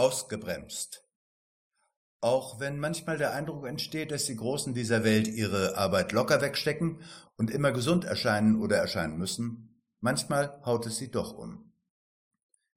Ausgebremst. Auch wenn manchmal der Eindruck entsteht, dass die Großen dieser Welt ihre Arbeit locker wegstecken und immer gesund erscheinen oder erscheinen müssen, manchmal haut es sie doch um.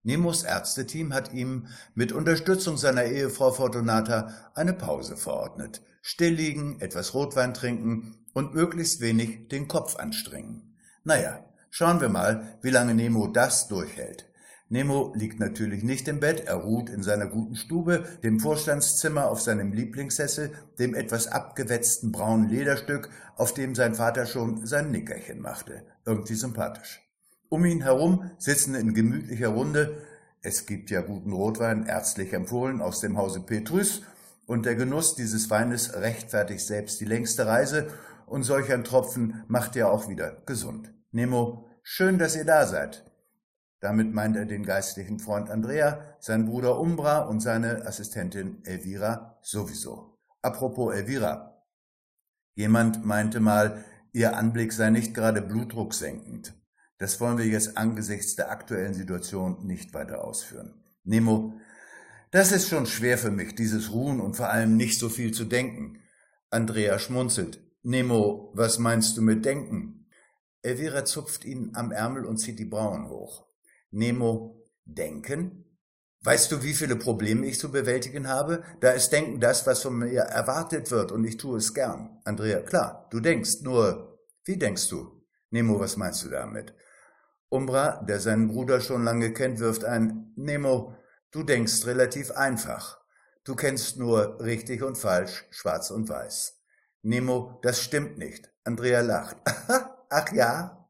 Nemos Ärzteteam hat ihm mit Unterstützung seiner Ehefrau Fortunata eine Pause verordnet. Still liegen, etwas Rotwein trinken und möglichst wenig den Kopf anstrengen. Naja, schauen wir mal, wie lange Nemo das durchhält. Nemo liegt natürlich nicht im Bett, er ruht in seiner guten Stube, dem Vorstandszimmer auf seinem Lieblingssessel, dem etwas abgewetzten braunen Lederstück, auf dem sein Vater schon sein Nickerchen machte. Irgendwie sympathisch. Um ihn herum sitzen in gemütlicher Runde, es gibt ja guten Rotwein, ärztlich empfohlen, aus dem Hause Petrus, und der Genuss dieses Weines rechtfertigt selbst die längste Reise, und solch ein Tropfen macht ja auch wieder gesund. Nemo, schön, dass ihr da seid. Damit meint er den geistlichen Freund Andrea, seinen Bruder Umbra und seine Assistentin Elvira sowieso. Apropos Elvira. Jemand meinte mal, ihr Anblick sei nicht gerade blutdrucksenkend. Das wollen wir jetzt angesichts der aktuellen Situation nicht weiter ausführen. Nemo, das ist schon schwer für mich, dieses Ruhen und vor allem nicht so viel zu denken. Andrea schmunzelt. Nemo, was meinst du mit denken? Elvira zupft ihn am Ärmel und zieht die Brauen hoch. Nemo denken? Weißt du, wie viele Probleme ich zu bewältigen habe? Da ist Denken das, was von mir erwartet wird, und ich tue es gern. Andrea, klar, du denkst, nur wie denkst du? Nemo, was meinst du damit? Umbra, der seinen Bruder schon lange kennt, wirft ein Nemo, du denkst relativ einfach. Du kennst nur richtig und falsch, schwarz und weiß. Nemo, das stimmt nicht. Andrea lacht. Ach ja,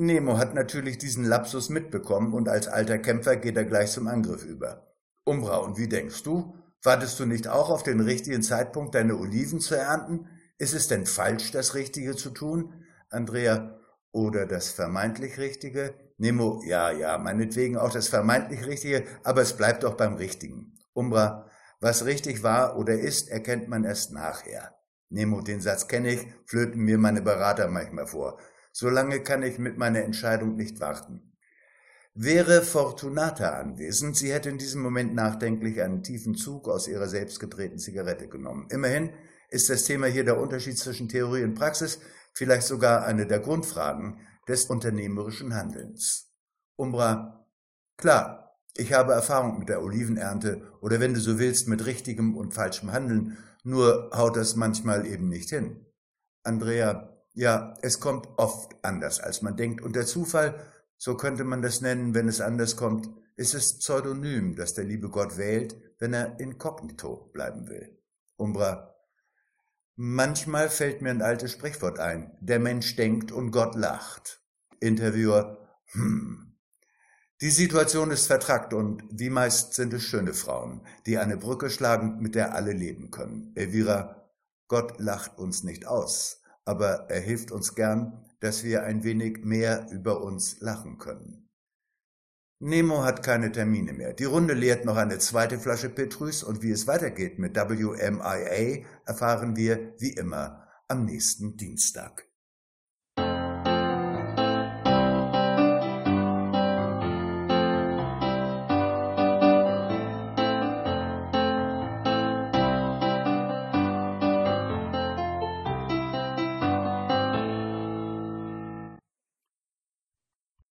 Nemo hat natürlich diesen Lapsus mitbekommen und als alter Kämpfer geht er gleich zum Angriff über. Umbra, und wie denkst du? Wartest du nicht auch auf den richtigen Zeitpunkt, deine Oliven zu ernten? Ist es denn falsch, das Richtige zu tun? Andrea, oder das vermeintlich Richtige? Nemo, ja, ja, meinetwegen auch das vermeintlich Richtige, aber es bleibt doch beim Richtigen. Umbra, was richtig war oder ist, erkennt man erst nachher. Nemo, den Satz kenne ich, flöten mir meine Berater manchmal vor. Solange kann ich mit meiner Entscheidung nicht warten. Wäre Fortunata anwesend, sie hätte in diesem Moment nachdenklich einen tiefen Zug aus ihrer selbstgedrehten Zigarette genommen. Immerhin ist das Thema hier der Unterschied zwischen Theorie und Praxis, vielleicht sogar eine der Grundfragen des unternehmerischen Handelns. Umbra, klar, ich habe Erfahrung mit der Olivenernte oder wenn du so willst, mit richtigem und falschem Handeln, nur haut das manchmal eben nicht hin. Andrea, ja, es kommt oft anders, als man denkt. Und der Zufall, so könnte man das nennen, wenn es anders kommt, ist es Pseudonym, das der liebe Gott wählt, wenn er inkognito bleiben will. Umbra, manchmal fällt mir ein altes Sprichwort ein. Der Mensch denkt und Gott lacht. Interviewer, hm. Die Situation ist vertrackt und wie meist sind es schöne Frauen, die eine Brücke schlagen, mit der alle leben können. Elvira, Gott lacht uns nicht aus aber er hilft uns gern, dass wir ein wenig mehr über uns lachen können. Nemo hat keine Termine mehr. Die Runde leert noch eine zweite Flasche Petrus und wie es weitergeht mit WMIA erfahren wir wie immer am nächsten Dienstag.